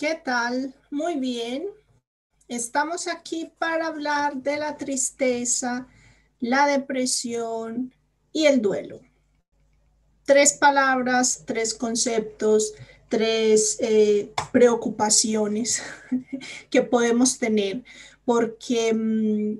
¿Qué tal? Muy bien. Estamos aquí para hablar de la tristeza, la depresión y el duelo. Tres palabras, tres conceptos, tres eh, preocupaciones que podemos tener, porque mm,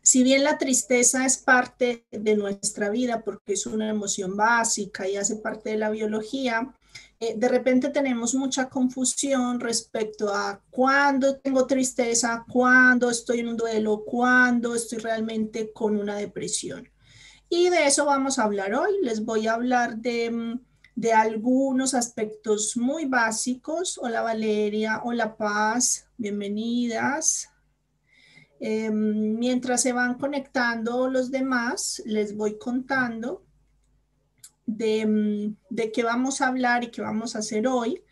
si bien la tristeza es parte de nuestra vida, porque es una emoción básica y hace parte de la biología, eh, de repente tenemos mucha confusión respecto a cuándo tengo tristeza, cuándo estoy en un duelo, cuándo estoy realmente con una depresión. Y de eso vamos a hablar hoy. Les voy a hablar de, mm, de algunos aspectos muy básicos. Hola Valeria, hola Paz, bienvenidas. Em, mientras se van conectando los demás, les voy contando Mm, de, qué vamos a hablar y qué vamos a hacer hoy.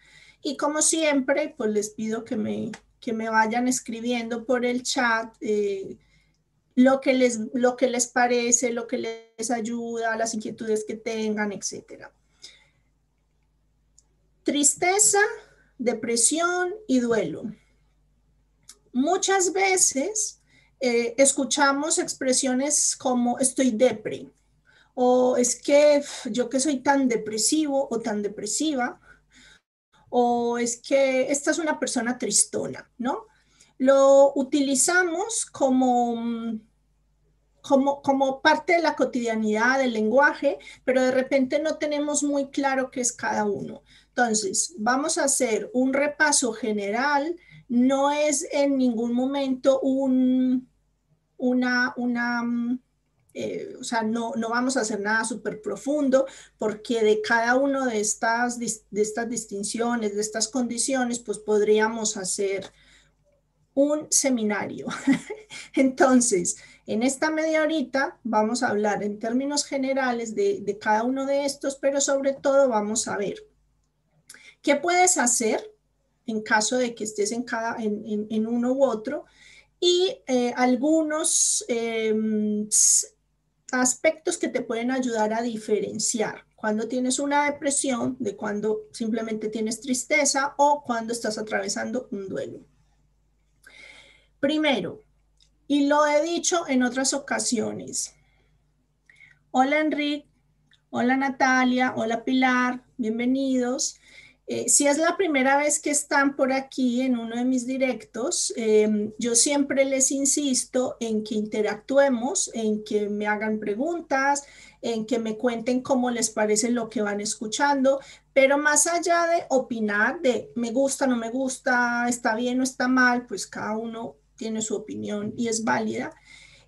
Y como siempre, pues les pido que me, que me vayan escribiendo por el chat eh, lo, que les, lo que les parece, lo que les ayuda, las inquietudes que tengan, etc. Tristeza, depresión y duelo. Muchas veces eh, escuchamos expresiones como estoy depre, o es que yo que soy tan depresivo o tan depresiva, o es que esta es una persona tristona, ¿no? Lo utilizamos como, como, como parte de la cotidianidad del lenguaje, pero de repente no tenemos muy claro qué es cada uno. Entonces, vamos a hacer un repaso general, no es en ningún momento un, una, una eh, o sea, no, no vamos a hacer nada súper profundo porque de cada una de estas, de estas distinciones, de estas condiciones, pues podríamos hacer un seminario. Entonces, en esta media horita vamos a hablar en términos generales de, de, cada uno de estos, pero sobre todo vamos a ver qué puedes hacer en caso de que estés en, cada, en, en, uno u otro y eh, algunos eh, aspectos que te pueden ayudar a diferenciar cuando tienes una depresión de cuando simplemente tienes tristeza o cuando estás atravesando un duelo. Primero, y lo he dicho en otras ocasiones. Hola Enrique, hola Natalia, hola Pilar, bienvenidos. Eh, si es la primera vez que están por aquí en uno de mis directos, em, yo siempre les insisto en que interactuemos, en que me hagan preguntas, en que me cuenten cómo les parece lo que van escuchando, pero más allá de opinar de me gusta, no me gusta, está bien o está mal, pues cada uno tiene su opinión y es válida.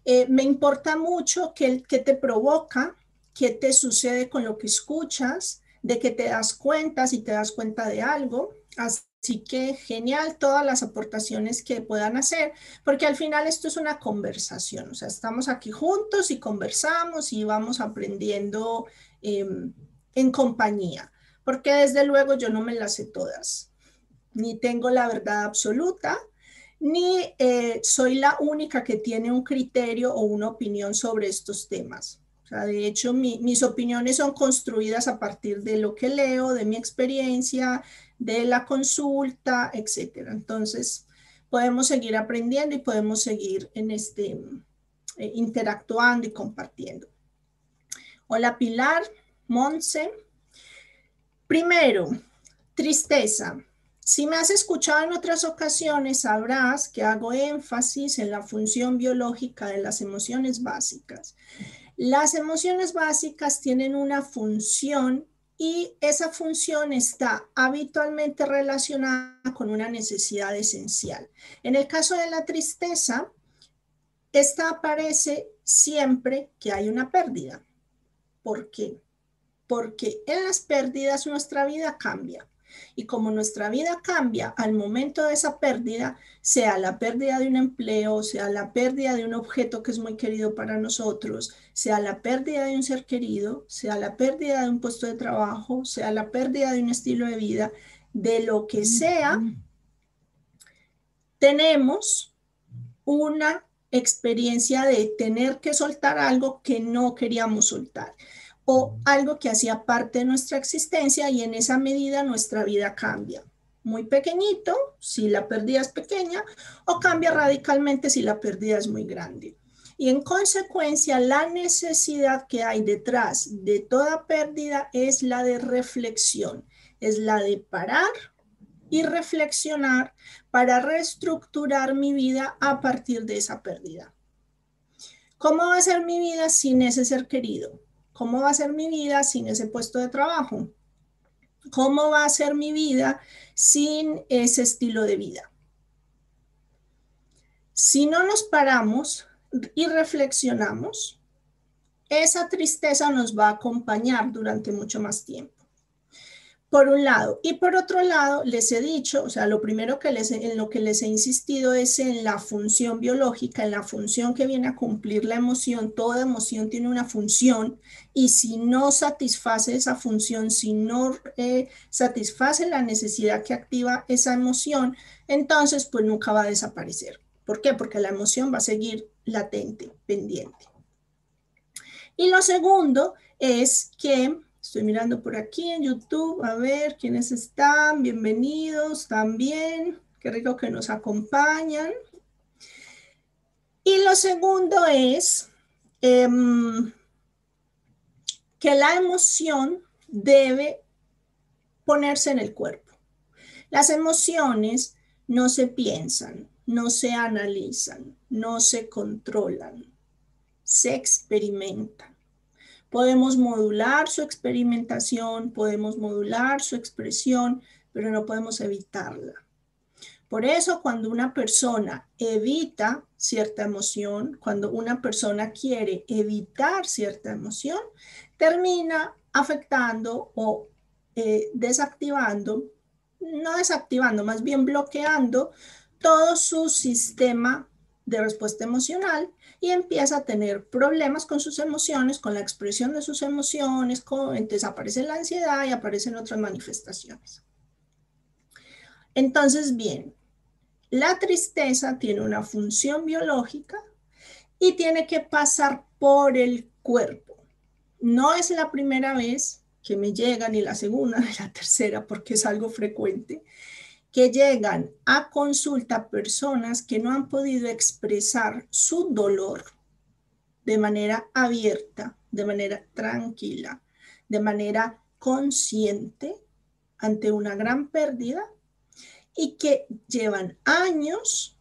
Eh, me importa mucho qué, qué te provoca, qué te sucede con lo que escuchas, de que te das cuenta, si te das cuenta de algo. Así que genial todas las aportaciones que puedan hacer, porque al final esto es una conversación, o sea, estamos aquí juntos y conversamos y vamos aprendiendo em, en compañía, porque desde luego yo no me las sé todas, ni tengo la verdad absoluta, ni eh, soy la única que tiene un criterio o una opinión sobre estos temas de hecho, mis opiniones son construidas a partir de lo que leo, de mi experiencia, de la consulta, etcétera. Entonces, podemos seguir aprendiendo y podemos seguir en este, eh, interactuando y compartiendo. Hola Pilar, Monse. Primero, tristeza. Si me has escuchado en otras ocasiones, sabrás que hago énfasis en la función biológica de las emociones básicas. Las emociones básicas tienen una función y esa función está habitualmente relacionada con una necesidad esencial. En el caso de la tristeza, esta aparece siempre que hay una pérdida. ¿Por qué? Porque en las pérdidas nuestra vida cambia. Y como nuestra vida cambia al momento de esa pérdida, sea la pérdida de un empleo, sea la pérdida de un objeto que es muy querido para nosotros, sea la pérdida de un ser querido, sea la pérdida de un puesto de trabajo, sea la pérdida de un estilo de vida, de lo que sea, tenemos una experiencia de tener que soltar algo que no queríamos soltar o algo que hacía parte de nuestra existencia y en esa medida nuestra vida cambia. muy pequeñito si la pérdida es pequeña o cambia radicalmente si la pérdida es muy grande. Y en consecuencia, la necesidad que hay detrás de toda pérdida es la de reflexión, es la de parar y reflexionar para reestructurar mi vida a partir de esa pérdida. ¿Cómo va a ser mi vida sin ese ser querido? ¿Cómo va a ser mi vida sin ese puesto de trabajo? ¿Cómo va a ser mi vida sin ese estilo de vida? Si no nos paramos y reflexionamos, esa tristeza nos va a acompañar durante mucho más tiempo por un lado. Y por otro lado, les he dicho, o sea, lo primero que les, en lo que les he insistido es en la función biológica, en la función que viene a cumplir la emoción. Toda emoción tiene una función y si no satisface esa función, si no eh, satisface la necesidad que activa esa emoción, entonces pues nunca va a desaparecer. ¿Por qué? Porque la emoción va a seguir latente, pendiente. Y lo segundo es que Estoy mirando por aquí en YouTube, a ver quiénes están. Bienvenidos también. Qué rico que nos acompañan. Y lo segundo es em, que la emoción debe ponerse en el cuerpo. Las emociones no se piensan, no se analizan, no se controlan, se experimentan. Podemos modular su experimentación, podemos modular su expresión, pero no podemos evitarla. Por eso cuando una persona evita cierta emoción, cuando una persona quiere evitar cierta emoción, termina afectando o eh, desactivando, no desactivando, más bien bloqueando todo su sistema de respuesta emocional y empieza a tener problemas con sus emociones, con la expresión de sus emociones, entonces aparece la ansiedad y aparecen otras manifestaciones. Entonces, bien, la tristeza tiene una función biológica y tiene que pasar por el cuerpo. No es la primera vez que me llega, ni la segunda, ni la tercera, porque es algo frecuente que llegan a consulta personas que no han podido expresar su dolor de manera abierta, de manera tranquila, de manera consciente ante una gran pérdida y que llevan años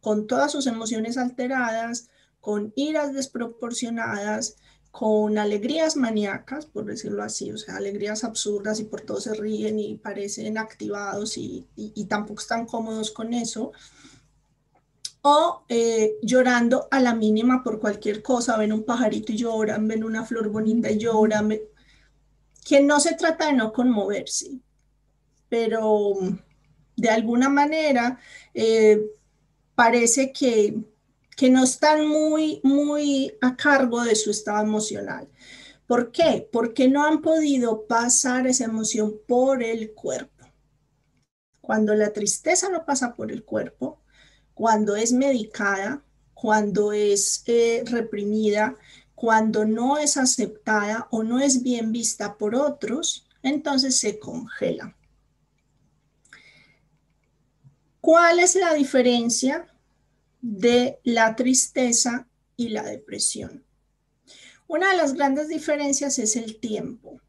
con todas sus emociones alteradas, con iras desproporcionadas, con alegrías maníacas, por decirlo así, o sea, alegrías absurdas y por todo se ríen y parecen activados y, tampoco están cómodos con eso, o eh, llorando a la mínima por cualquier cosa, ven un pajarito y lloran, ven una flor bonita y lloran, que no se trata de no conmoverse, pero de alguna manera eh, parece que que no están muy, muy a cargo de su estado emocional. ¿Por qué? Porque no han podido pasar esa emoción por el cuerpo. Cuando la tristeza no pasa por el cuerpo, cuando es medicada, cuando es eh, reprimida, cuando no es aceptada o no es bien vista por otros, entonces se congela. ¿Cuál es la diferencia de la tristeza y la depresión. Una de las grandes diferencias es el tiempo,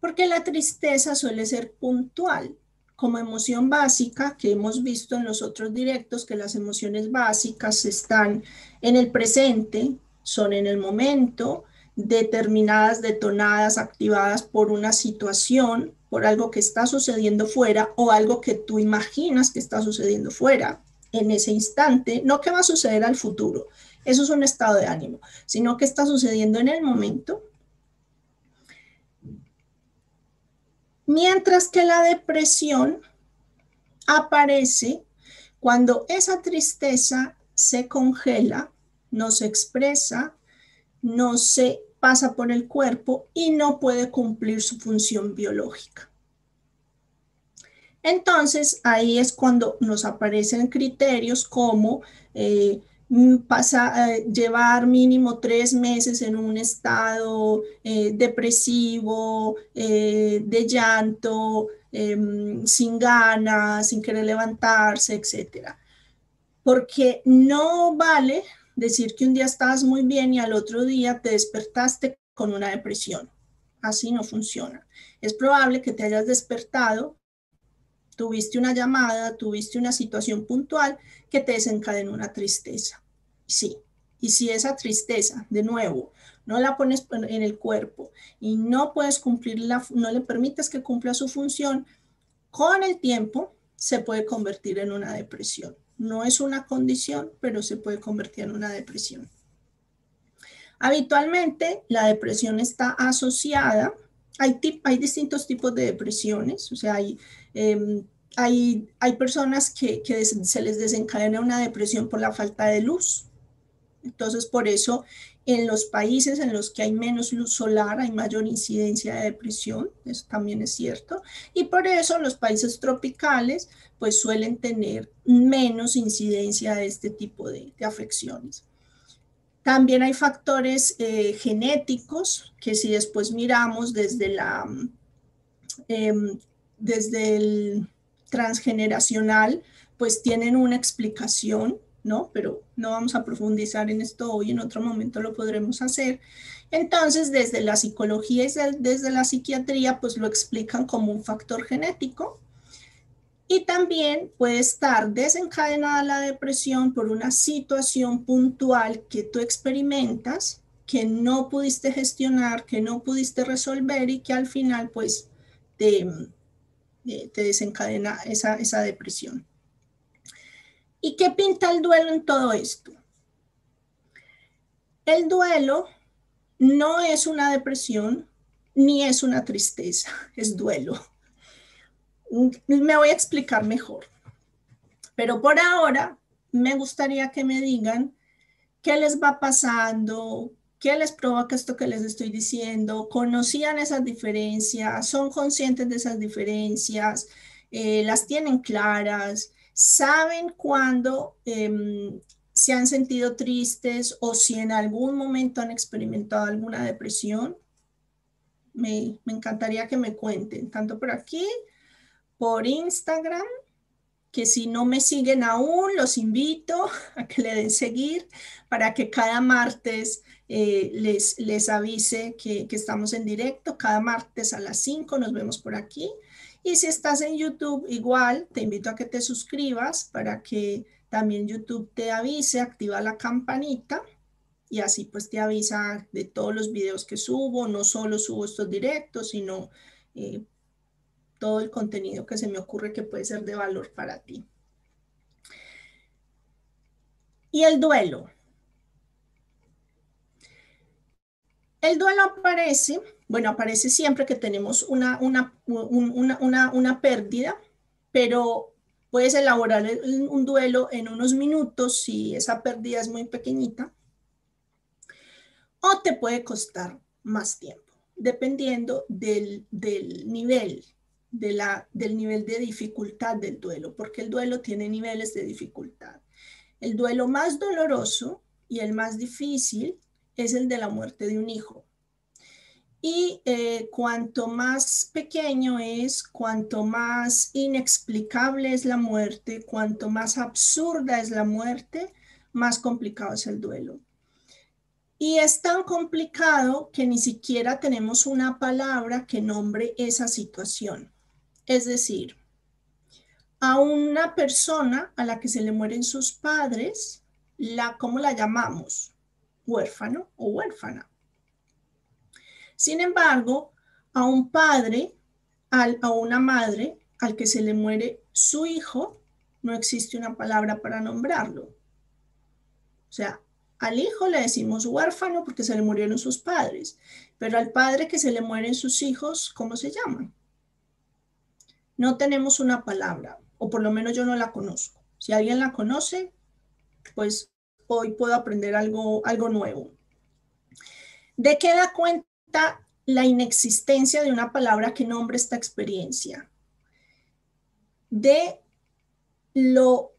porque la tristeza suele ser puntual como emoción básica que hemos visto en los otros directos, que las emociones básicas están en el presente, son en el momento, determinadas, detonadas, activadas por una situación, por algo que está sucediendo fuera o algo que tú imaginas que está sucediendo fuera en ese instante, no qué va a suceder al futuro, eso es un estado de ánimo, sino que está sucediendo en el momento. Mientras que la depresión aparece cuando esa tristeza se congela, no se expresa, no se pasa por el cuerpo y no puede cumplir su función biológica. Entonces, ahí es cuando nos aparecen criterios como eh, mm, eh, llevar mínimo tres meses en un estado eh, depresivo, de llanto, em, sin ganas, sin querer levantarse, etc. Porque no vale decir que un día estabas muy bien y al otro día te despertaste con una depresión. Así no funciona. Es probable que te hayas despertado tuviste una llamada, tuviste una situación puntual que te desencadenó una tristeza. Sí, y si esa tristeza, de nuevo, no la pones en el cuerpo y no puedes cumplirla, no le permites que cumpla su función, con el tiempo se puede convertir en una depresión. No es una condición, pero se puede convertir en una depresión. Habitualmente la depresión está asociada, hay, distintos tipos de depresiones, o sea, hay Em, hay, hay, personas que, se les desencadena una depresión por la falta de luz. Entonces, por eso en los países en los que hay menos luz solar hay mayor incidencia de depresión, eso también es cierto. Y por eso los países tropicales pues suelen tener menos incidencia de este tipo de afecciones. También hay factores eh, genéticos que si después miramos desde la eh, desde el transgeneracional, pues tienen una explicación, ¿no? Pero no vamos a profundizar en esto hoy, en otro momento lo podremos hacer. Entonces, desde la psicología y desde la psiquiatría, pues lo explican como un factor genético. Y también puede estar desencadenada la depresión por una situación puntual que tú experimentas, que no pudiste gestionar, que no pudiste resolver y que al final, pues, te, eh, desencadena esa, esa depresión. ¿Y qué pinta el duelo en todo esto? El duelo no es una depresión ni es una tristeza, es duelo. Me voy a explicar mejor. Pero por ahora me gustaría que me digan qué les va pasando, ¿Qué les provoca esto que les estoy diciendo? ¿Conocían esas diferencias? ¿Son conscientes de esas diferencias? Eh, ¿Las tienen claras? ¿Saben cuándo em, se han sentido tristes o si en algún momento han experimentado alguna depresión? Me encantaría que me cuenten, tanto por aquí, por Instagram, que si no me siguen aún, los invito a que le den seguir para que cada martes eh, les, les avise que, que, estamos en directo cada martes a las 5, nos vemos por aquí. Y si estás en YouTube, igual te invito a que te suscribas para que también YouTube te avise, activa la campanita y así pues te avisa de todos los videos que subo, no solo subo estos directos, sino eh, todo el contenido que se me ocurre que puede ser de valor para ti. Y el duelo. El duelo aparece, bueno, aparece siempre que tenemos una, una, una, pérdida, pero puedes elaborar un duelo en unos minutos si esa pérdida es muy pequeñita, o te puede costar más tiempo, dependiendo del, nivel, de la, del nivel de dificultad del duelo, porque el duelo tiene niveles de dificultad. El duelo más doloroso y el más difícil es el de la muerte de un hijo. Y eh, cuanto más pequeño es, cuanto más inexplicable es la muerte, cuanto más absurda es la muerte, más complicado es el duelo. Y es tan complicado que ni siquiera tenemos una palabra que nombre esa situación. Es decir, a una persona a la que se le mueren sus padres, la, ¿cómo la llamamos? huérfano o huérfana. Sin embargo, a un padre, a una madre al que se le muere su hijo, no existe una palabra para nombrarlo. O sea, al hijo le decimos huérfano porque se le murieron sus padres, pero al padre que se le mueren sus hijos, ¿cómo se llaman? No tenemos una palabra, o por lo menos yo no la conozco. Si alguien la conoce, pues hoy puedo aprender algo, algo nuevo. ¿De qué da cuenta la inexistencia de una palabra que nombre esta experiencia? De lo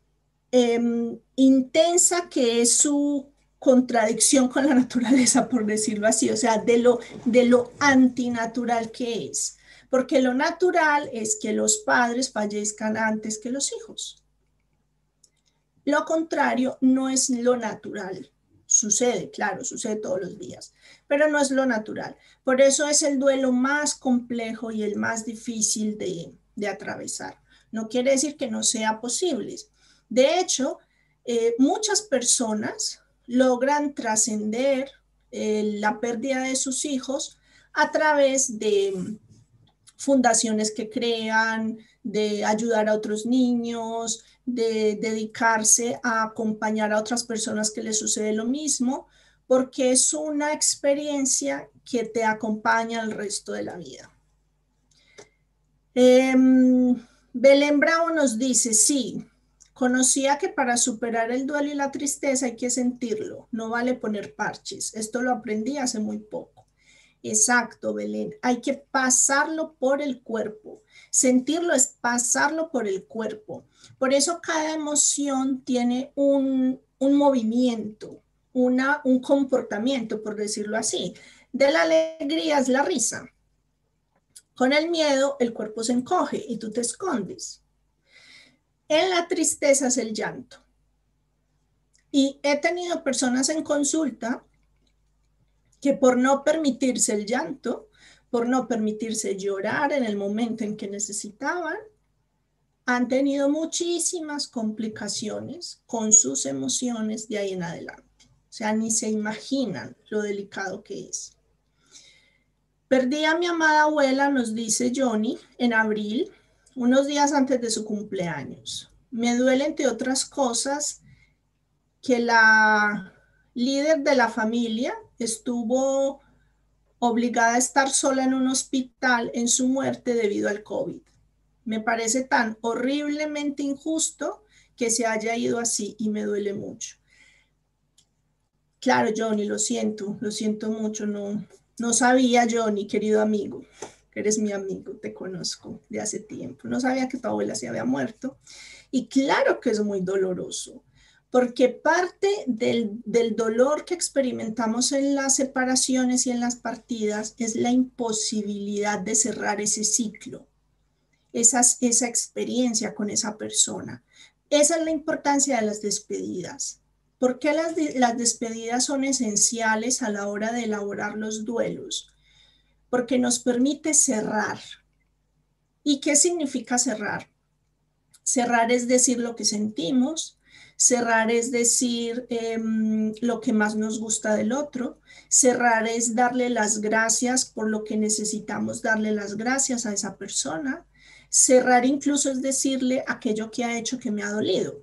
em, intensa que es su contradicción con la naturaleza, por decirlo así, o sea, de lo, de lo antinatural que es. Porque lo natural es que los padres fallezcan antes que los hijos. Lo contrario no es lo natural. Sucede, claro, sucede todos los días, pero no es lo natural. Por eso es el duelo más complejo y el más difícil de, atravesar. No quiere decir que no sea posible. De hecho, eh, muchas personas logran trascender eh, la pérdida de sus hijos a través de fundaciones que crean, de ayudar a otros niños, de dedicarse a acompañar a otras personas que les sucede lo mismo, porque es una experiencia que te acompaña el resto de la vida. Em, Belén Bravo nos dice, sí, Conocía que para superar el duelo y la tristeza hay que sentirlo, no vale poner parches. Esto lo aprendí hace muy poco. Exacto, Belén. Hay que pasarlo por el cuerpo. Sentirlo es pasarlo por el cuerpo. Por eso cada emoción tiene un, movimiento, una, un comportamiento, por decirlo así. De la alegría es la risa. Con el miedo, el cuerpo se encoge y tú te escondes. En la tristeza es el llanto. Y he tenido personas en consulta que por no permitirse el llanto, por no permitirse llorar en el momento en que necesitaban, han tenido muchísimas complicaciones con sus emociones de ahí en adelante. O sea, ni se imaginan lo delicado que es. Perdí a mi amada abuela, nos dice Johnny, en abril unos días antes de su cumpleaños. Me duele, entre otras cosas, que la líder de la familia estuvo obligada a estar sola en un hospital en su muerte debido al COVID. Me parece tan horriblemente injusto que se haya ido así y me duele mucho. Claro, Johnny, lo siento, lo siento mucho, no, no sabía, Johnny, querido amigo eres mi amigo, te conozco de hace tiempo. No sabía que tu abuela se había muerto. Y claro que es muy doloroso, porque parte del, dolor que experimentamos en las separaciones y en las partidas es la imposibilidad de cerrar ese ciclo, esa, esa experiencia con esa persona. Esa es la importancia de las despedidas. ¿Por qué las, las despedidas son esenciales a la hora de elaborar los duelos? porque nos permite cerrar. ¿Y qué significa cerrar? Cerrar es decir lo que sentimos, cerrar es decir em, lo que más nos gusta del otro, cerrar es darle las gracias por lo que necesitamos darle las gracias a esa persona, cerrar incluso es decirle aquello que ha hecho que me ha dolido.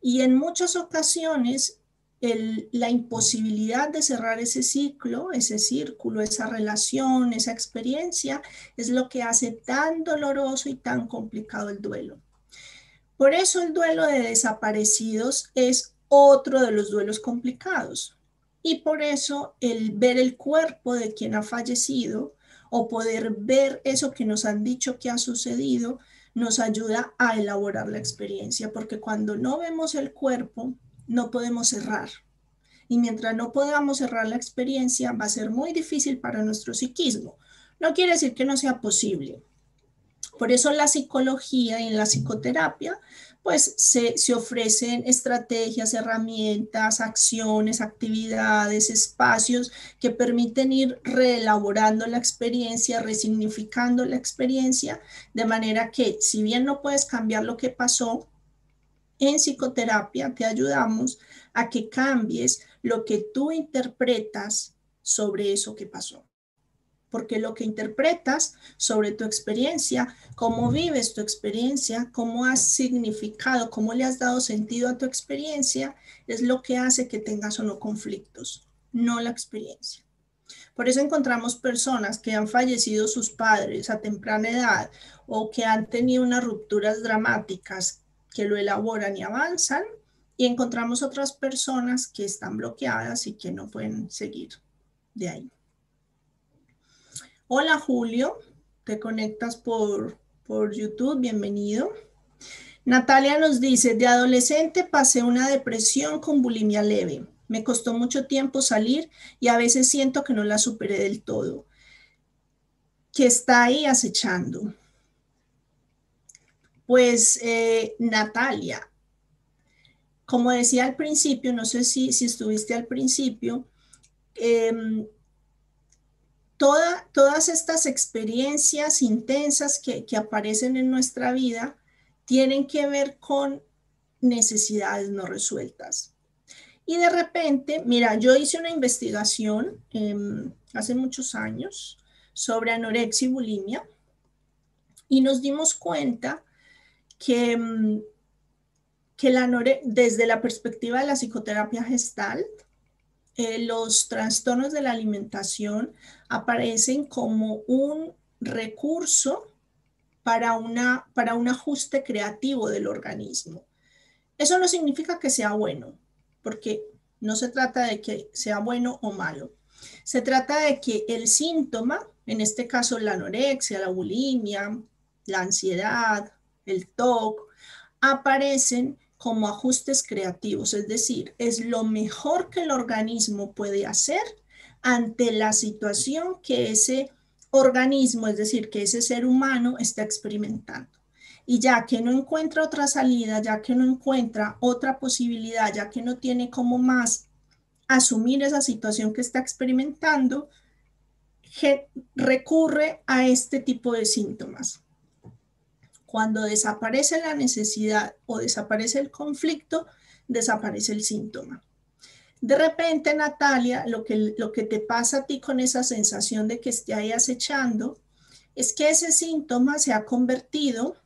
Y en muchas ocasiones la imposibilidad de cerrar ese ciclo, ese círculo, esa relación, esa experiencia, es lo que hace tan doloroso y tan complicado el duelo. Por eso el duelo de desaparecidos es otro de los duelos complicados. Y por eso el ver el cuerpo de quien ha fallecido o poder ver eso que nos han dicho que ha sucedido nos ayuda a elaborar la experiencia, porque cuando no vemos el cuerpo, no podemos cerrar. Y mientras no podamos cerrar la experiencia, va a ser muy difícil para nuestro psiquismo. No quiere decir que no sea posible. Por eso la psicología y en la psicoterapia, pues se, se, ofrecen estrategias, herramientas, acciones, actividades, espacios que permiten ir reelaborando la experiencia, resignificando la experiencia, de manera que si bien no puedes cambiar lo que pasó, en psicoterapia te ayudamos a que cambies lo que tú interpretas sobre eso que pasó. Porque lo que interpretas sobre tu experiencia, cómo vives tu experiencia, cómo has significado, cómo le has dado sentido a tu experiencia, es lo que hace que tengas o no conflictos, no la experiencia. Por eso encontramos personas que han fallecido sus padres a temprana edad o que han tenido unas rupturas dramáticas que lo elaboran y avanzan y encontramos otras personas que están bloqueadas y que no pueden seguir de ahí. Hola Julio, te conectas por, por YouTube, bienvenido. Natalia nos dice, de adolescente pasé una depresión con bulimia leve. Me costó mucho tiempo salir y a veces siento que no la superé del todo, que está ahí acechando. Pues eh, Natalia, como decía al principio, no sé si, si estuviste al principio, em, todas estas experiencias intensas que, aparecen en nuestra vida tienen que ver con necesidades no resueltas. Y de repente, mira, yo hice una investigación em, hace muchos años sobre anorexia y bulimia y nos dimos cuenta que, em, que la desde la perspectiva de la psicoterapia gestalt, eh, los trastornos de la alimentación aparecen como un recurso para, una, para un ajuste creativo del organismo. Eso no significa que sea bueno, porque no se trata de que sea bueno o malo. Se trata de que el síntoma, en este caso la anorexia, la bulimia, la ansiedad, el TOC, aparecen como ajustes creativos, es decir, es lo mejor que el organismo puede hacer ante la situación que ese organismo, es decir, que ese ser humano está experimentando. Y ya que no encuentra otra salida, ya que no encuentra otra posibilidad, ya que no tiene como más asumir esa situación que está experimentando, recurre a este tipo de síntomas. Cuando desaparece la necesidad o desaparece el conflicto, desaparece el síntoma. De repente, Natalia, lo que, te pasa a ti con esa sensación de que esté ahí acechando es que ese síntoma se ha convertido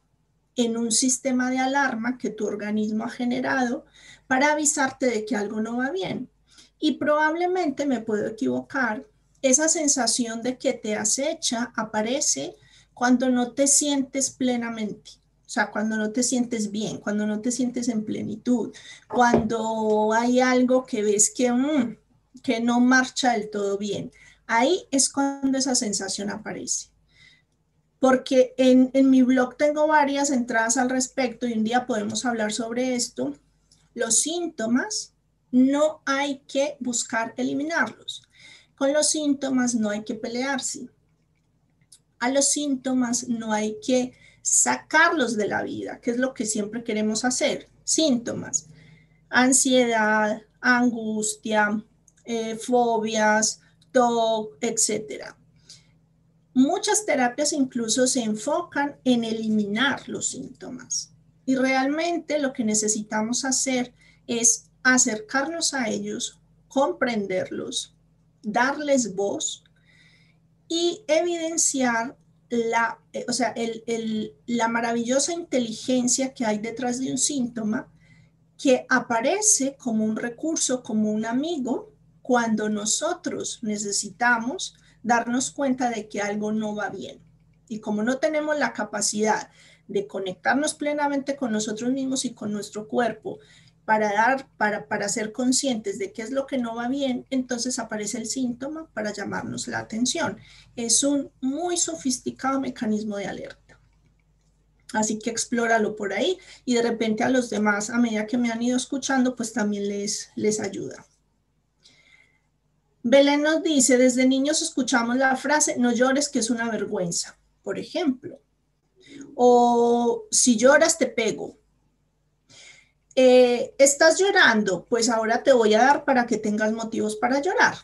en un sistema de alarma que tu organismo ha generado para avisarte de que algo no va bien. Y probablemente me puedo equivocar, esa sensación de que te acecha aparece cuando no te sientes plenamente. O sea, cuando no te sientes bien, cuando no te sientes en plenitud, cuando hay algo que ves que, mm, que no marcha del todo bien. Ahí es cuando esa sensación aparece. Porque en, en mi blog tengo varias entradas al respecto y un día podemos hablar sobre esto. Los síntomas no hay que buscar eliminarlos. Con los síntomas no hay que pelearse. A los síntomas no hay que sacarlos de la vida, que es lo que siempre queremos hacer. Síntomas, ansiedad, angustia, eh, fobias, TOC, etc. Muchas terapias incluso se enfocan en eliminar los síntomas y realmente lo que necesitamos hacer es acercarnos a ellos, comprenderlos, darles voz y evidenciar la, eh, o sea, la maravillosa inteligencia que hay detrás de un síntoma que aparece como un recurso, como un amigo, cuando nosotros necesitamos darnos cuenta de que algo no va bien. Y como no tenemos la capacidad de conectarnos plenamente con nosotros mismos y con nuestro cuerpo para dar, para, para ser conscientes de qué es lo que no va bien, entonces aparece el síntoma para llamarnos la atención. Es un muy sofisticado mecanismo de alerta. Así que explóralo por ahí y de repente a los demás, a medida que me han ido escuchando, pues también les, les ayuda. Belén nos dice, desde niños escuchamos la frase, no llores que es una vergüenza, por ejemplo. O si lloras te pego, eh, ¿Estás llorando? Pues ahora te voy a dar para que tengas motivos para llorar.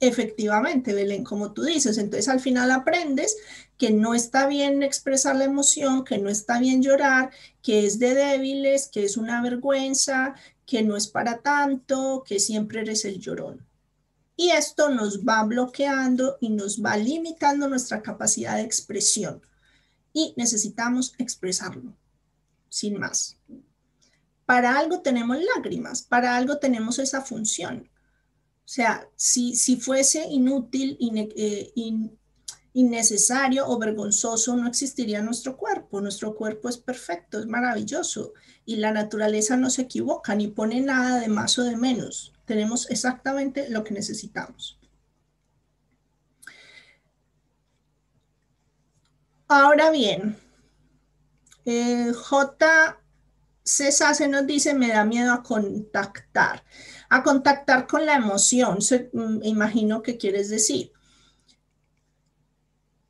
Efectivamente, Belén, como tú dices, entonces al final aprendes que no está bien expresar la emoción, que no está bien llorar, que es de débiles, que es una vergüenza, que no es para tanto, que siempre eres el llorón. Y esto nos va bloqueando y nos va limitando nuestra capacidad de expresión. Y necesitamos expresarlo, sin más. Para algo tenemos lágrimas, para algo tenemos esa función. O sea, si, si fuese inútil, eh, innecesario o vergonzoso, no existiría nuestro cuerpo. Nuestro cuerpo es perfecto, es maravilloso y la naturaleza no se equivoca ni pone nada de más o de menos. Tenemos exactamente lo que necesitamos. Ahora bien, Eh, J. César se nos dice, me da miedo a contactar. A contactar con la emoción, mm, imagino que quieres decir.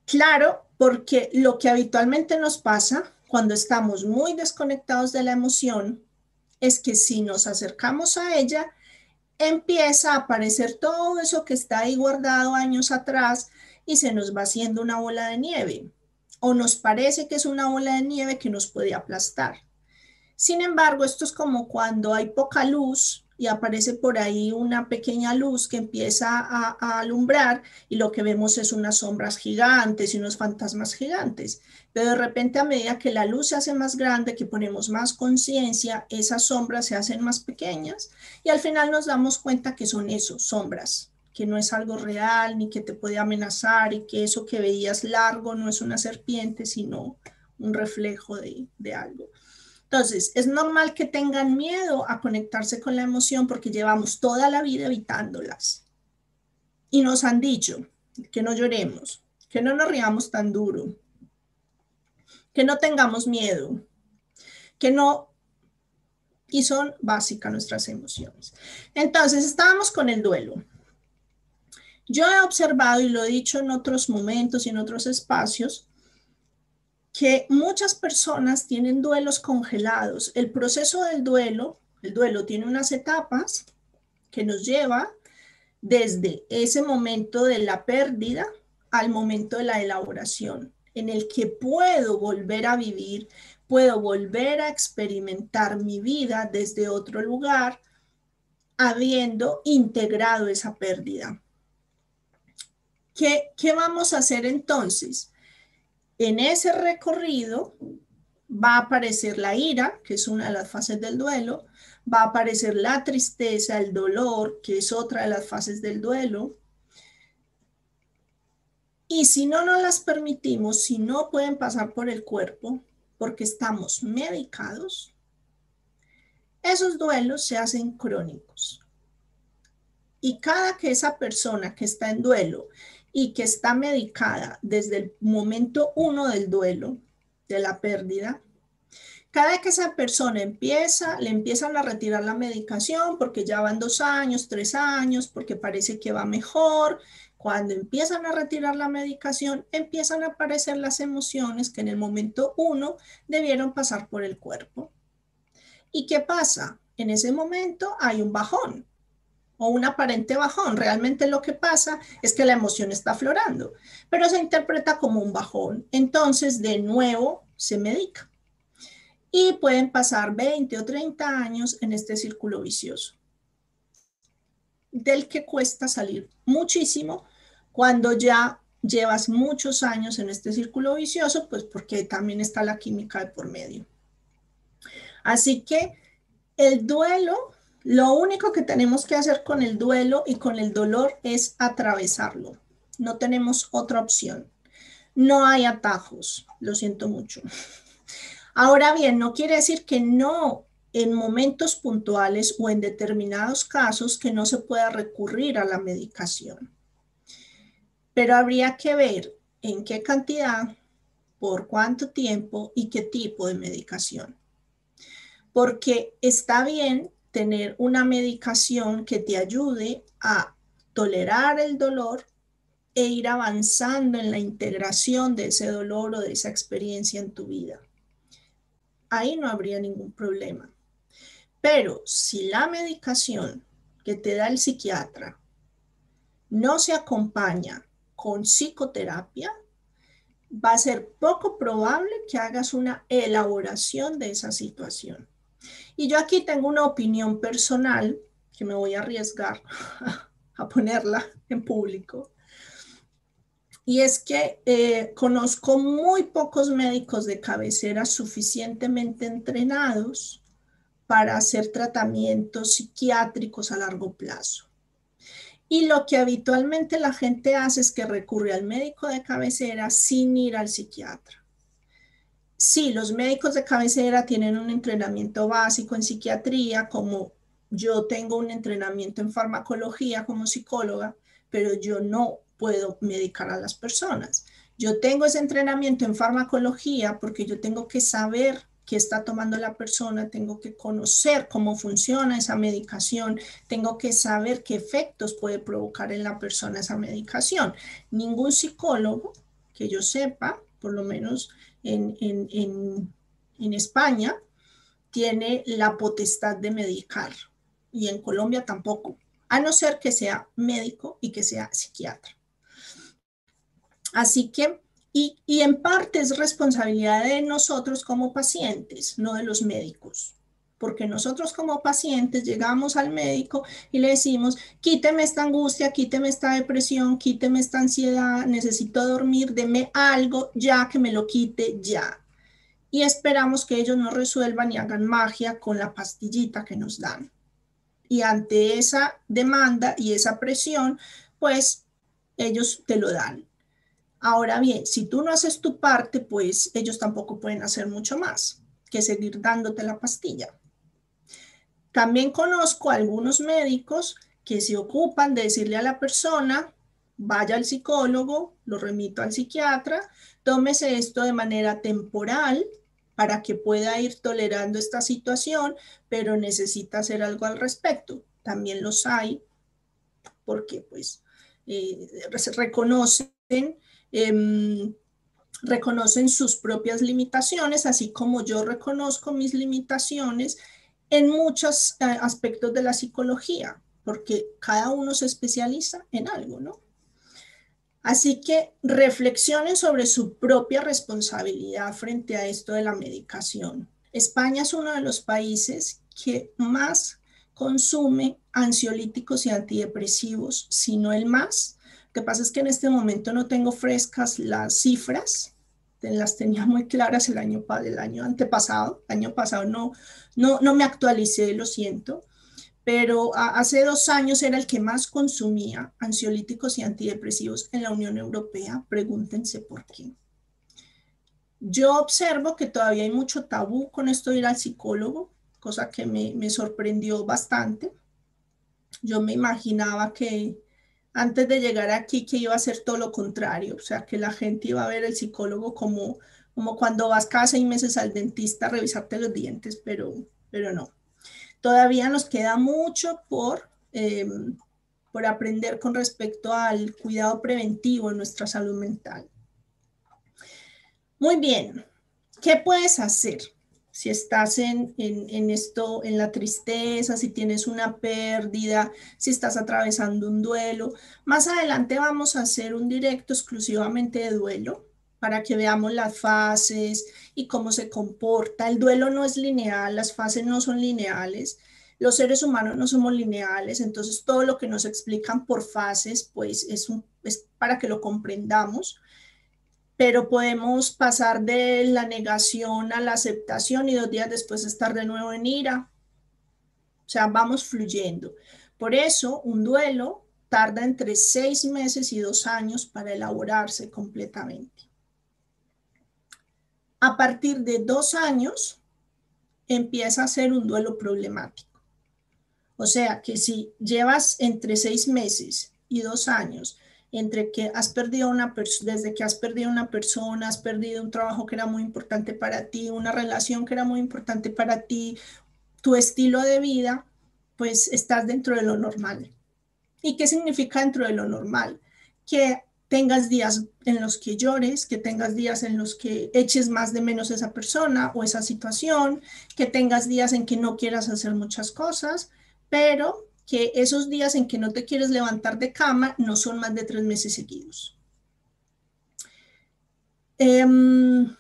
Claro, porque lo que habitualmente nos pasa cuando estamos muy desconectados de la emoción es que si nos acercamos a ella, empieza a aparecer todo eso que está ahí guardado años atrás y se nos va haciendo una bola de nieve. O nos parece que es una bola de nieve que nos puede aplastar. Sin embargo, esto es como cuando hay poca luz y aparece por ahí una pequeña luz que empieza a, alumbrar y lo que vemos es unas sombras gigantes y unos fantasmas gigantes. Pero de repente a medida que la luz se hace más grande, que ponemos más conciencia, esas sombras se hacen más pequeñas y al final nos damos cuenta que son eso, sombras, que no es algo real ni que te puede amenazar y que eso que veías largo no es una serpiente, sino un reflejo de, algo. Entonces, es normal que tengan miedo a conectarse con la emoción porque llevamos toda la vida evitándolas. Y nos han dicho que no lloremos, que no nos riamos tan duro, que no tengamos miedo, que no... Y son básicas nuestras emociones. Entonces, estábamos con el duelo. Yo he observado y lo he dicho en otros momentos y en otros espacios, que muchas personas tienen duelos congelados. El proceso del duelo, el duelo tiene unas etapas que nos lleva desde ese momento de la pérdida al momento de la elaboración, en el que puedo volver a vivir, puedo volver a experimentar mi vida desde otro lugar, habiendo integrado esa pérdida. ¿Qué, qué vamos a hacer entonces? En ese recorrido va a aparecer la ira, que es una de las fases del duelo, va a aparecer la tristeza, el dolor, que es otra de las fases del duelo. Y si no nos las permitimos, si no pueden pasar por el cuerpo, porque estamos medicados, esos duelos se hacen crónicos. Y cada que esa persona que está en duelo y que está medicada desde el momento uno del duelo, de la pérdida, cada que esa persona empieza, le empiezan a retirar la medicación porque ya van dos años, tres años, porque parece que va mejor. Cuando empiezan a retirar la medicación, empiezan a aparecer las emociones que en el momento uno debieron pasar por el cuerpo. ¿Y qué pasa? En ese momento hay un bajón, o un aparente bajón. Realmente lo que pasa es que la emoción está aflorando, pero se interpreta como un bajón. Entonces, de nuevo, se medica. Y pueden pasar 20 o 30 años en este círculo vicioso, del que cuesta salir muchísimo cuando ya llevas muchos años en este círculo vicioso, pues porque también está la química de por medio. Así que el duelo lo único que tenemos que hacer con el duelo y con el dolor es atravesarlo. No tenemos otra opción. No hay atajos, lo siento mucho. Ahora bien, no quiere decir que no en momentos puntuales o en determinados casos que no se pueda recurrir a la medicación. Pero habría que ver en qué cantidad, por cuánto tiempo y qué tipo de medicación. Porque está bien tener una medicación que te ayude a tolerar el dolor e ir avanzando en la integración de ese dolor o de esa experiencia en tu vida. Ahí no habría ningún problema. Pero si la medicación que te da el psiquiatra no se acompaña con psicoterapia, va a ser poco probable que hagas una elaboración de esa situación. Y yo aquí tengo una opinión personal que me voy a arriesgar a ponerla en público. Y es que eh, conozco muy pocos médicos de cabecera suficientemente entrenados para hacer tratamientos psiquiátricos a largo plazo. Y lo que habitualmente la gente hace es que recurre al médico de cabecera sin ir al psiquiatra sí, los médicos de cabecera tienen un entrenamiento básico en psiquiatría, como yo tengo un entrenamiento en farmacología como psicóloga, pero yo no puedo medicar a las personas. Yo tengo ese entrenamiento en farmacología porque yo tengo que saber qué está tomando la persona, tengo que conocer cómo funciona esa medicación, tengo que saber qué efectos puede provocar en la persona esa medicación. Ningún psicólogo que yo sepa, por lo menos en, España, tiene la potestad de medicar y en Colombia tampoco, a no ser que sea médico y que sea psiquiatra. Así que y, en parte es responsabilidad de nosotros como pacientes, no de los médicos porque nosotros como pacientes llegamos al médico y le decimos, quíteme esta angustia, quíteme esta depresión, quíteme esta ansiedad, necesito dormir, deme algo ya que me lo quite ya. Y esperamos que ellos nos resuelvan y hagan magia con la pastillita que nos dan. Y ante esa demanda y esa presión, pues ellos te lo dan. Ahora bien, si tú no haces tu parte, pues ellos tampoco pueden hacer mucho más que seguir dándote la pastilla. También conozco algunos médicos que se ocupan de decirle a la persona, vaya al psicólogo, lo remito al psiquiatra, tómese esto de manera temporal para que pueda ir tolerando esta situación, pero necesita hacer algo al respecto. También los hay porque pues eh, reconocen Em, reconocen sus propias limitaciones, así como yo reconozco mis limitaciones en muchos eh, aspectos de la psicología, porque cada uno se especializa en algo, ¿no? Así que reflexionen sobre su propia responsabilidad frente a esto de la medicación. España es uno de los países que más consume ansiolíticos y antidepresivos, si no el más, lo que pasa es que en este momento no tengo frescas las cifras, las tenía muy claras el año, el año antepasado, el año pasado no, no, no me actualicé, lo siento, pero hace dos años era el que más consumía ansiolíticos y antidepresivos en la Unión Europea, pregúntense por qué. Yo observo que todavía hay mucho tabú con esto de ir al psicólogo, cosa que me, me sorprendió bastante. Yo me imaginaba que, antes de llegar aquí que iba a ser todo lo contrario, o sea, que la gente iba a ver el psicólogo como, como cuando vas cada seis meses al dentista a revisarte los dientes, pero, pero no. Todavía nos queda mucho por, em, por aprender con respecto al cuidado preventivo en nuestra salud mental. Muy bien, ¿qué puedes hacer? Si estás en, esto, en la tristeza, si tienes una pérdida, si estás atravesando un duelo. Más adelante vamos a hacer un directo exclusivamente de duelo para que veamos las fases y cómo se comporta. El duelo no es lineal, las fases no son lineales. Los seres humanos no somos lineales, entonces todo lo que nos explican por fases, pues es, es para que lo comprendamos pero podemos pasar de la negación a la aceptación y dos días después estar de nuevo en ira. O sea, vamos fluyendo. Por eso, un duelo tarda entre seis meses y dos años para elaborarse completamente. A partir de dos años, empieza a ser un duelo problemático. O sea, que si llevas entre seis meses y dos años entre que has perdido una desde que has perdido una persona, has perdido un trabajo que era muy importante para ti, una relación que era muy importante para ti, tu estilo de vida, pues estás dentro de lo normal. ¿Y qué significa dentro de lo normal? Que tengas días en los que llores, que tengas días en los que eches más de menos esa persona o esa situación, que tengas días en que no quieras hacer muchas cosas, pero que esos días en que no te quieres levantar de cama no son más de tres meses seguidos. Em,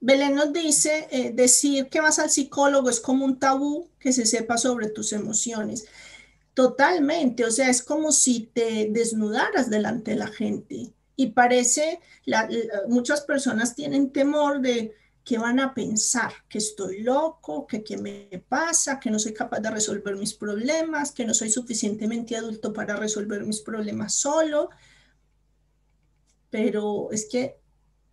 Belén nos dice, eh, decir que vas al psicólogo es como un tabú que se sepa sobre tus emociones. Totalmente, o sea, es como si te desnudaras delante de la gente. Y parece, muchas personas tienen temor de, que van a pensar que estoy loco, que qué me pasa, que no soy capaz de resolver mis problemas, que no soy suficientemente adulto para resolver mis problemas solo. Pero es que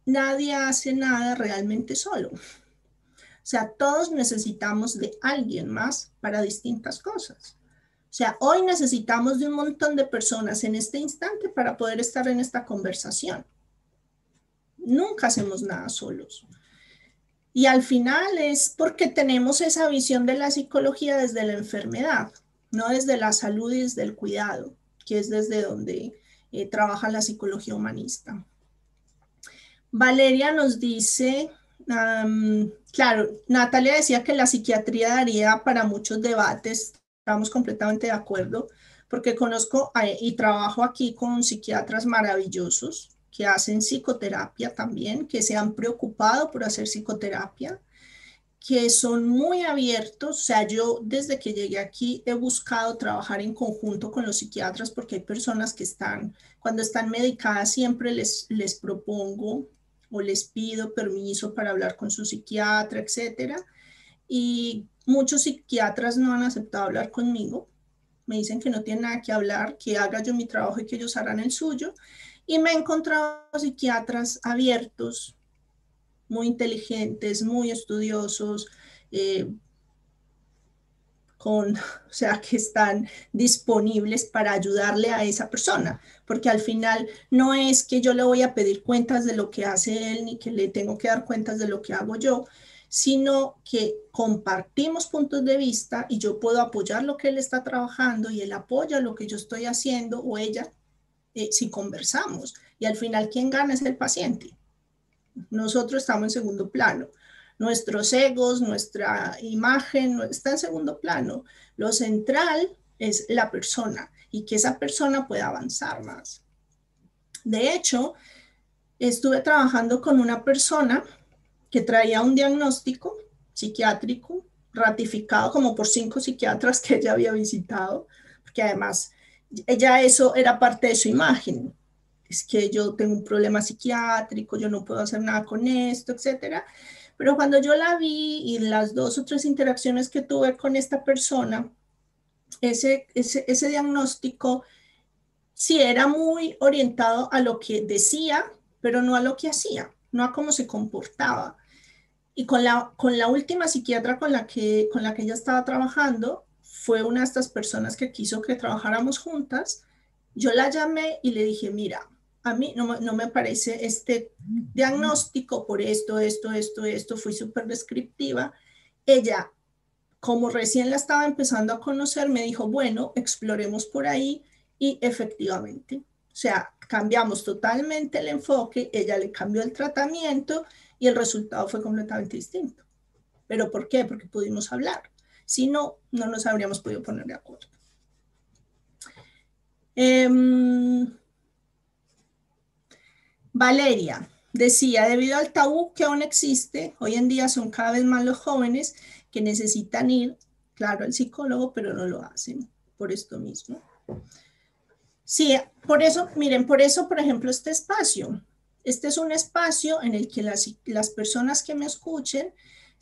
nadie hace nada realmente solo. O sea, todos necesitamos de alguien más para distintas cosas. O sea, hoy necesitamos de un montón de personas en este instante para poder estar en esta conversación. Nunca hacemos nada solos. Y al final es porque tenemos esa visión de la psicología desde la enfermedad, no desde la salud y desde el cuidado, que es desde donde eh, trabaja la psicología humanista. Valeria nos dice, claro, Natalia decía que la psiquiatría daría para muchos debates, estamos completamente de acuerdo, porque conozco y trabajo aquí con psiquiatras maravillosos que hacen psicoterapia también, que se han preocupado por hacer psicoterapia, que son muy abiertos. O sea, yo desde que llegué aquí he buscado trabajar en conjunto con los psiquiatras porque hay personas que están, cuando están medicadas, siempre les, les propongo o les pido permiso para hablar con su psiquiatra, etcétera. Y muchos psiquiatras no han aceptado hablar conmigo. Me dicen que no tienen nada que hablar, que haga yo mi trabajo y que ellos harán el suyo. Y me he encontrado psiquiatras abiertos, muy inteligentes, muy estudiosos, eh, con, o sea, que están disponibles para ayudarle a esa persona, porque al final no es que yo le voy a pedir cuentas de lo que hace él, ni que le tengo que dar cuentas de lo que hago yo, sino que compartimos puntos de vista y yo puedo apoyar lo que él está trabajando y él apoya lo que yo estoy haciendo o ella eh, si conversamos. Y al final, quien gana es el paciente. Nosotros estamos en segundo plano. Nuestros egos, nuestra imagen está en segundo plano. Lo central es la persona y que esa persona pueda avanzar más. De hecho, estuve trabajando con una persona que traía un diagnóstico psiquiátrico ratificado como por cinco psiquiatras que ella había visitado, porque además ella eso era parte de su imagen. Es que yo tengo un problema psiquiátrico, yo no puedo hacer nada con esto, etcétera. Pero cuando yo la vi y las dos o tres interacciones que tuve con esta persona, ese, ese, ese diagnóstico sí era muy orientado a lo que decía, pero no a lo que hacía, no a cómo se comportaba. Y con la, con la última psiquiatra con la, que, con la que ella estaba trabajando, fue una de estas personas que quiso que trabajáramos juntas. Yo la llamé y le dije, mira, a mí no, me parece este diagnóstico por esto, esto, esto, esto, fui súper descriptiva. Ella, como recién la estaba empezando a conocer, me dijo, bueno, exploremos por ahí y efectivamente, o sea, cambiamos totalmente el enfoque, ella le cambió el tratamiento y el resultado fue completamente distinto. ¿Pero por qué? Porque pudimos hablar. Si no, no nos habríamos podido poner de acuerdo. Em, Valeria decía, debido al tabú que aún existe, hoy en día son cada vez más los jóvenes que necesitan ir, claro, al psicólogo, pero no lo hacen por esto mismo. Sí, por eso, miren, por eso, por ejemplo, este espacio. Este es un espacio en el que las, las personas que me escuchen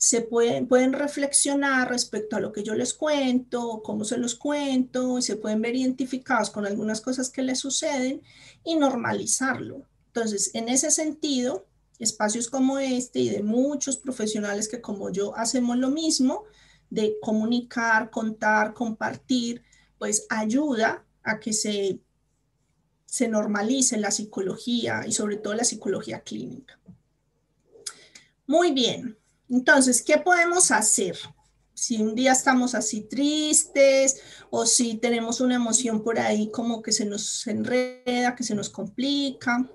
se pueden, pueden reflexionar respecto a lo que yo les cuento, cómo se los cuento, y se pueden ver identificados con algunas cosas que les suceden y normalizarlo. Entonces, en ese sentido, espacios como este y de muchos profesionales que como yo hacemos lo mismo, de comunicar, contar, compartir, pues ayuda a que se, se normalice la psicología y sobre todo la psicología clínica. Muy bien, entonces, ¿qué podemos hacer? Si un día estamos así tristes o si tenemos una emoción por ahí como que se nos enreda, que se nos complica.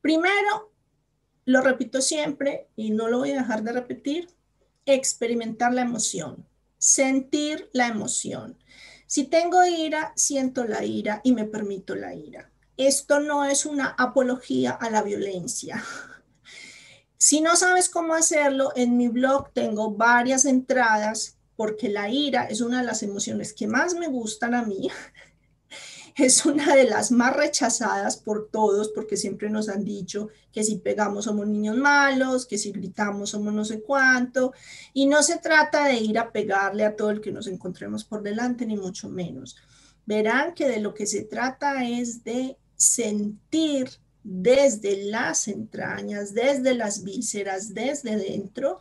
Primero, lo repito siempre y no lo voy a dejar de repetir, experimentar la emoción, sentir la emoción. Si tengo ira, siento la ira y me permito la ira. Esto no es una apología a la violencia. Si no sabes cómo hacerlo, en mi blog tengo varias entradas porque la ira es una de las emociones que más me gustan a mí. Es una de las más rechazadas por todos porque siempre nos han dicho que si pegamos somos niños malos, que si gritamos somos no sé cuánto. Y no se trata de ir a pegarle a todo el que nos encontremos por delante, ni mucho menos. Verán que de lo que se trata es de sentir desde las entrañas, desde las vísceras, desde dentro,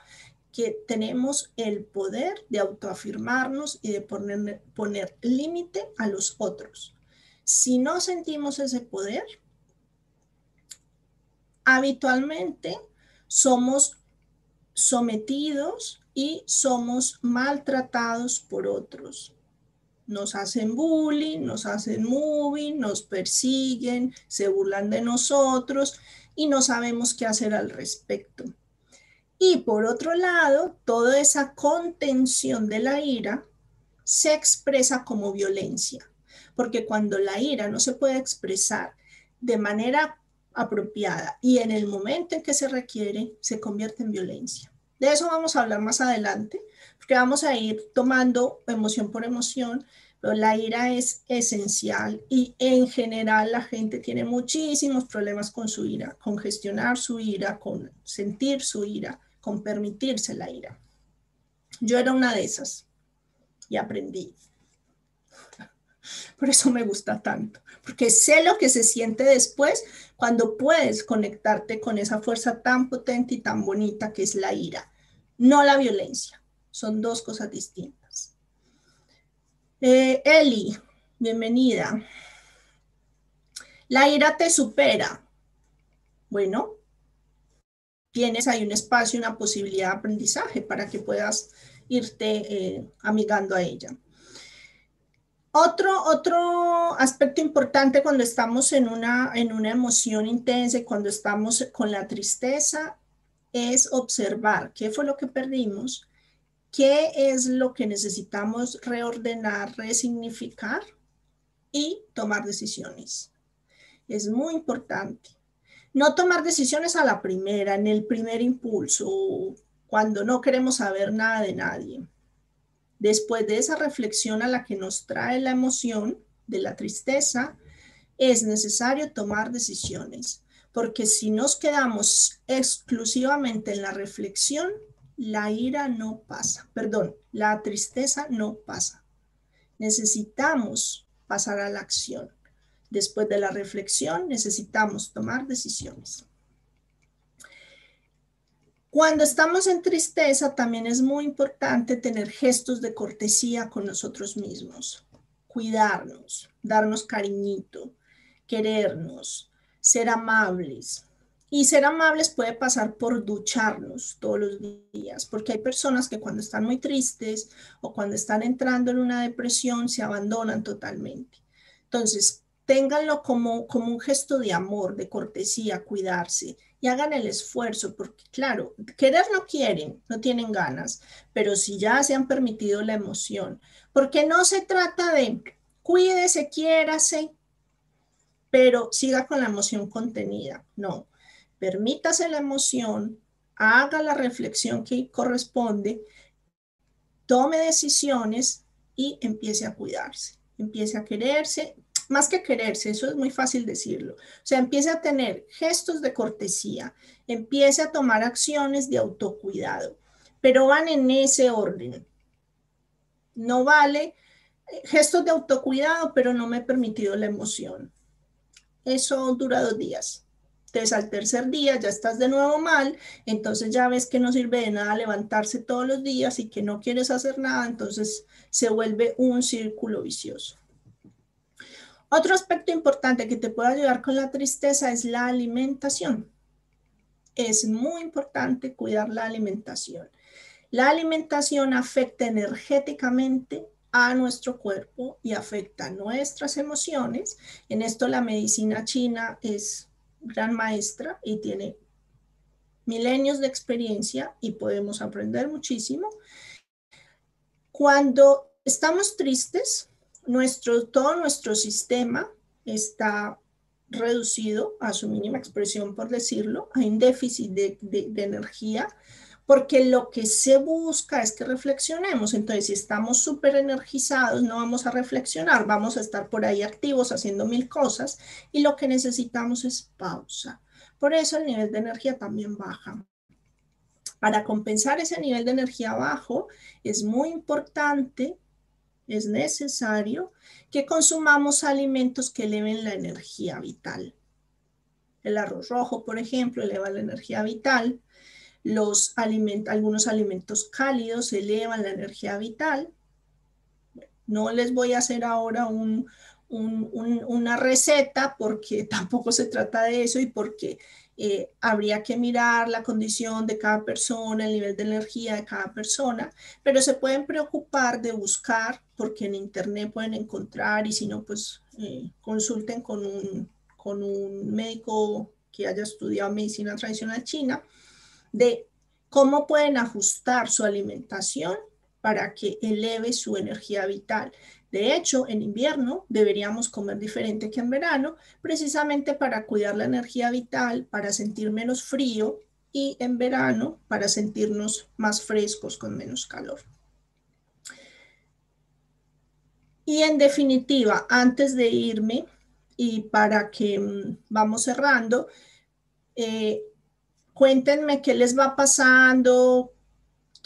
que tenemos el poder de autoafirmarnos y de poner, poner límite a los otros. Si no sentimos ese poder, habitualmente somos sometidos y somos maltratados por otros. Nos hacen bullying, nos hacen moving, nos persiguen, se burlan de nosotros y no sabemos qué hacer al respecto. Y por otro lado, toda esa contención de la ira se expresa como violencia, porque cuando la ira no se puede expresar de manera apropiada y en el momento en que se requiere, se convierte en violencia. De eso vamos a hablar más adelante, porque vamos a ir tomando emoción por emoción, pero la ira es esencial y en general la gente tiene muchísimos problemas con su ira, con gestionar su ira, con sentir su ira, con permitirse la ira. Yo era una de esas y aprendí. Por eso me gusta tanto, porque sé lo que se siente después cuando puedes conectarte con esa fuerza tan potente y tan bonita que es la ira, no la violencia. Son dos cosas distintas. Eh, Eli, bienvenida. La ira te supera. Bueno, tienes ahí un espacio, una posibilidad de aprendizaje para que puedas irte eh, amigando a ella. Otro, otro aspecto importante cuando estamos en una, en una emoción intensa y cuando estamos con la tristeza es observar qué fue lo que perdimos, qué es lo que necesitamos reordenar, resignificar y tomar decisiones. Es muy importante. No tomar decisiones a la primera, en el primer impulso, cuando no queremos saber nada de nadie. Después de esa reflexión a la que nos trae la emoción de la tristeza, es necesario tomar decisiones, porque si nos quedamos exclusivamente en la reflexión, la ira no pasa, perdón, la tristeza no pasa. Necesitamos pasar a la acción. Después de la reflexión, necesitamos tomar decisiones. Cuando estamos en tristeza, también es muy importante tener gestos de cortesía con nosotros mismos, cuidarnos, darnos cariñito, querernos, ser amables. Y ser amables puede pasar por ducharnos todos los días, porque hay personas que cuando están muy tristes o cuando están entrando en una depresión se abandonan totalmente. Entonces, ténganlo como, como un gesto de amor, de cortesía, cuidarse y hagan el esfuerzo, porque claro, querer no quieren, no tienen ganas, pero si ya se han permitido la emoción, porque no se trata de cuídese, quiérase, pero siga con la emoción contenida, no, permítase la emoción, haga la reflexión que corresponde, tome decisiones y empiece a cuidarse, empiece a quererse, más que quererse, eso es muy fácil decirlo. O sea, empiece a tener gestos de cortesía, empiece a tomar acciones de autocuidado, pero van en ese orden. No vale eh, gestos de autocuidado, pero no me he permitido la emoción. Eso dura dos días. Entonces al tercer día ya estás de nuevo mal, entonces ya ves que no sirve de nada levantarse todos los días y que no quieres hacer nada, entonces se vuelve un círculo vicioso. Otro aspecto importante que te puede ayudar con la tristeza es la alimentación. Es muy importante cuidar la alimentación. La alimentación afecta energéticamente a nuestro cuerpo y afecta nuestras emociones. En esto la medicina china es gran maestra y tiene milenios de experiencia y podemos aprender muchísimo. Cuando estamos tristes, nuestro, todo nuestro sistema está reducido a su mínima expresión, por decirlo, hay un déficit de, de, energía, porque lo que se busca es que reflexionemos. Entonces, si estamos súper energizados, no vamos a reflexionar, vamos a estar por ahí activos haciendo mil cosas y lo que necesitamos es pausa. Por eso el nivel de energía también baja. Para compensar ese nivel de energía bajo, es muy importante es necesario que consumamos alimentos que eleven la energía vital. El arroz rojo, por ejemplo, eleva la energía vital. Los algunos alimentos cálidos elevan la energía vital. No les voy a hacer ahora un, una receta porque tampoco se trata de eso y porque eh, habría que mirar la condición de cada persona, el nivel de energía de cada persona, pero se pueden preocupar de buscar porque en internet pueden encontrar y si no, pues eh, consulten con un, con un médico que haya estudiado medicina tradicional china de cómo pueden ajustar su alimentación para que eleve su energía vital. De hecho, en invierno deberíamos comer diferente que en verano, precisamente para cuidar la energía vital, para sentir menos frío y en verano para sentirnos más frescos con menos calor. Y en definitiva, antes de irme y para que mm, vamos cerrando, eh, cuéntenme qué les va pasando,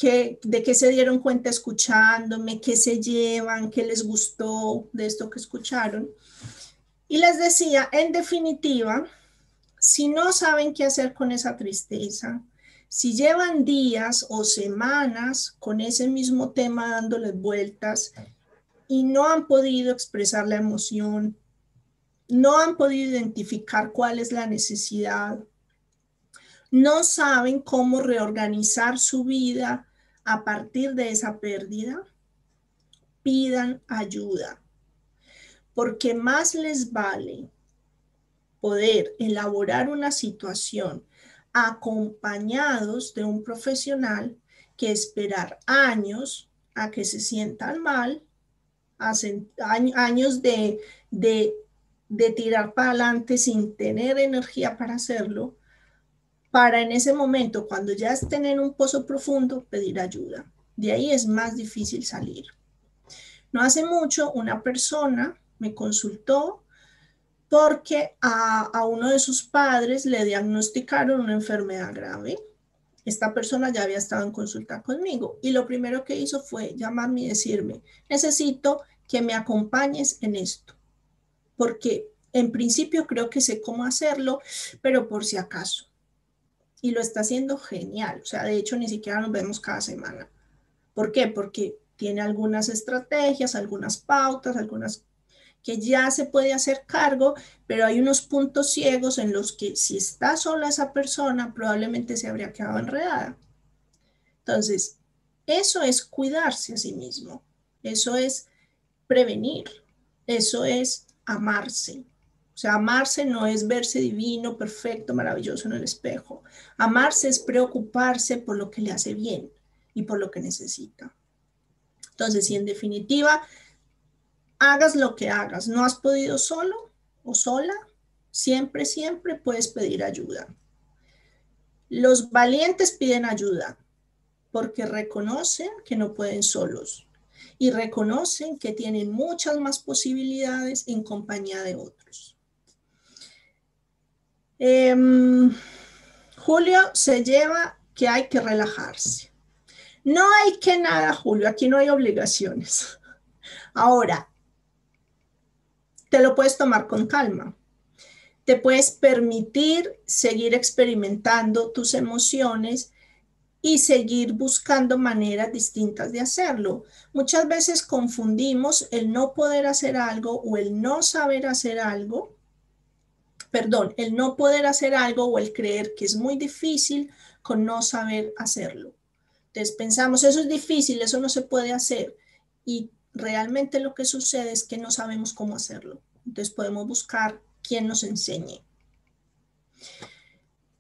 de qué se dieron cuenta escuchándome, qué se llevan, qué les gustó de esto que escucharon. Y les decía, en definitiva, si no saben qué hacer con esa tristeza, si llevan días o semanas con ese mismo tema dándoles vueltas y no han podido expresar la emoción, no han podido identificar cuál es la necesidad, no saben cómo reorganizar su vida a partir de esa pérdida, pidan ayuda, porque más les vale poder elaborar una situación acompañados de un profesional que esperar años a que se sientan mal, años de, de, de tirar para adelante sin tener energía para hacerlo, para en ese momento, cuando ya estén en un pozo profundo, pedir ayuda. De ahí es más difícil salir. No hace mucho una persona me consultó porque a, uno de sus padres le diagnosticaron una enfermedad grave. Esta persona ya había estado en consulta conmigo y lo primero que hizo fue llamarme y decirme, necesito que me acompañes en esto, porque en principio creo que sé cómo hacerlo, pero por si acaso y lo está haciendo genial. O sea, de hecho, ni siquiera nos vemos cada semana. ¿Por qué? Porque tiene algunas estrategias, algunas pautas, algunas que ya se puede hacer cargo, pero hay unos puntos ciegos en los que si está sola esa persona, probablemente se habría quedado enredada. Entonces, eso es cuidarse a sí mismo, eso es prevenir, eso es amarse. O sea, amarse no es verse divino, perfecto, maravilloso en el espejo. Amarse es preocuparse por lo que le hace bien y por lo que necesita. Entonces, si en definitiva hagas lo que hagas, no has podido solo o sola, siempre, siempre puedes pedir ayuda. Los valientes piden ayuda porque reconocen que no pueden solos y reconocen que tienen muchas más posibilidades en compañía de otros. Em, Julio se lleva que hay que relajarse. No hay que nada, Julio, aquí no hay obligaciones. Ahora, te lo puedes tomar con calma. Te puedes permitir seguir experimentando tus emociones y seguir buscando maneras distintas de hacerlo. Muchas veces confundimos el no poder hacer algo o el no saber hacer algo perdón, el no poder hacer algo o el creer que es muy difícil con no saber hacerlo. Entonces pensamos, eso es difícil, eso no se puede hacer. Y realmente lo que sucede es que no sabemos cómo hacerlo. Entonces podemos buscar quien nos enseñe.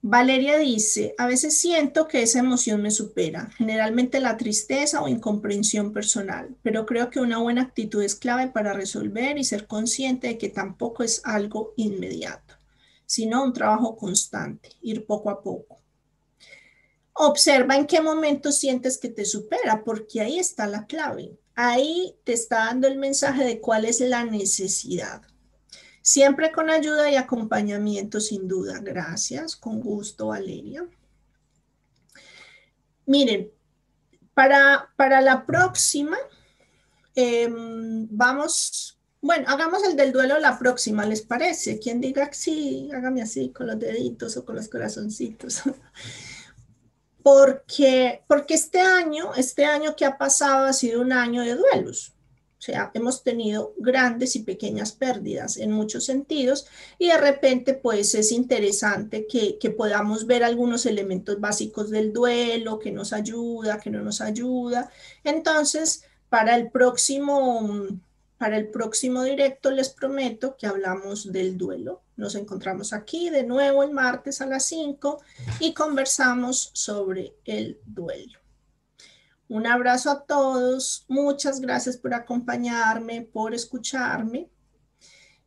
Valeria dice, a veces siento que esa emoción me supera, generalmente la tristeza o incomprensión personal, pero creo que una buena actitud es clave para resolver y ser consciente de que tampoco es algo inmediato sino un trabajo constante, ir poco a poco. Observa en qué momento sientes que te supera, porque ahí está la clave. Ahí te está dando el mensaje de cuál es la necesidad. Siempre con ayuda y acompañamiento, sin duda. Gracias, con gusto, Valeria. Miren, para, para la próxima, em, vamos bueno, hagamos el del duelo la próxima, ¿les parece? Quien diga sí, hágame así con los deditos o con los corazoncitos. porque, porque este año, este año que ha pasado ha sido un año de duelos. O sea, hemos tenido grandes y pequeñas pérdidas en muchos sentidos y de repente pues es interesante que, que, podamos ver algunos elementos básicos del duelo, que nos ayuda, que no nos ayuda. Entonces, para el próximo, para el próximo directo les prometo que hablamos del duelo. Nos encontramos aquí de nuevo el martes a las 5 y conversamos sobre el duelo. Un abrazo a todos. Muchas gracias por acompañarme, por escucharme.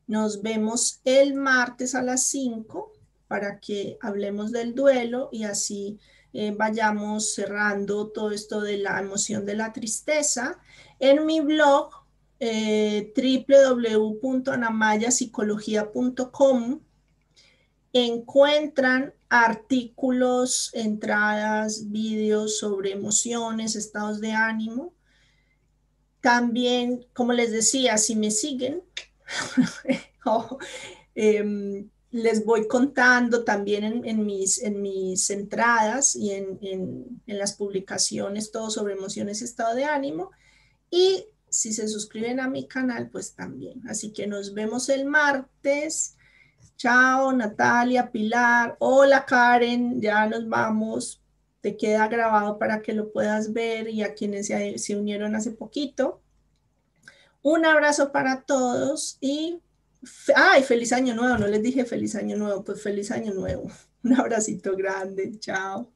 Nos vemos el martes a las 5 para que hablemos del duelo y así eh, vayamos cerrando todo esto de la emoción de la tristeza. En mi blog eh, encuentran artículos, entradas, vídeos sobre emociones, estados de ánimo. También, como les decía, si me siguen, em, les voy contando también en, mis, en mis entradas y en, en, las publicaciones todo sobre emociones y estado de ánimo. Y si se suscriben a mi canal, pues también. Así que nos vemos el martes Chao, Natalia, Pilar. Hola, Karen. Ya nos vamos. Te queda grabado para que lo puedas ver y a quienes se, unieron hace poquito. Un abrazo para todos y ¡ay! Feliz año nuevo. No les dije feliz año nuevo, pues feliz año nuevo. Un abracito grande. Chao.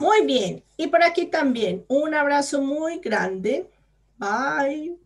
Muy bien. Y por aquí también un abrazo muy grande. Bye.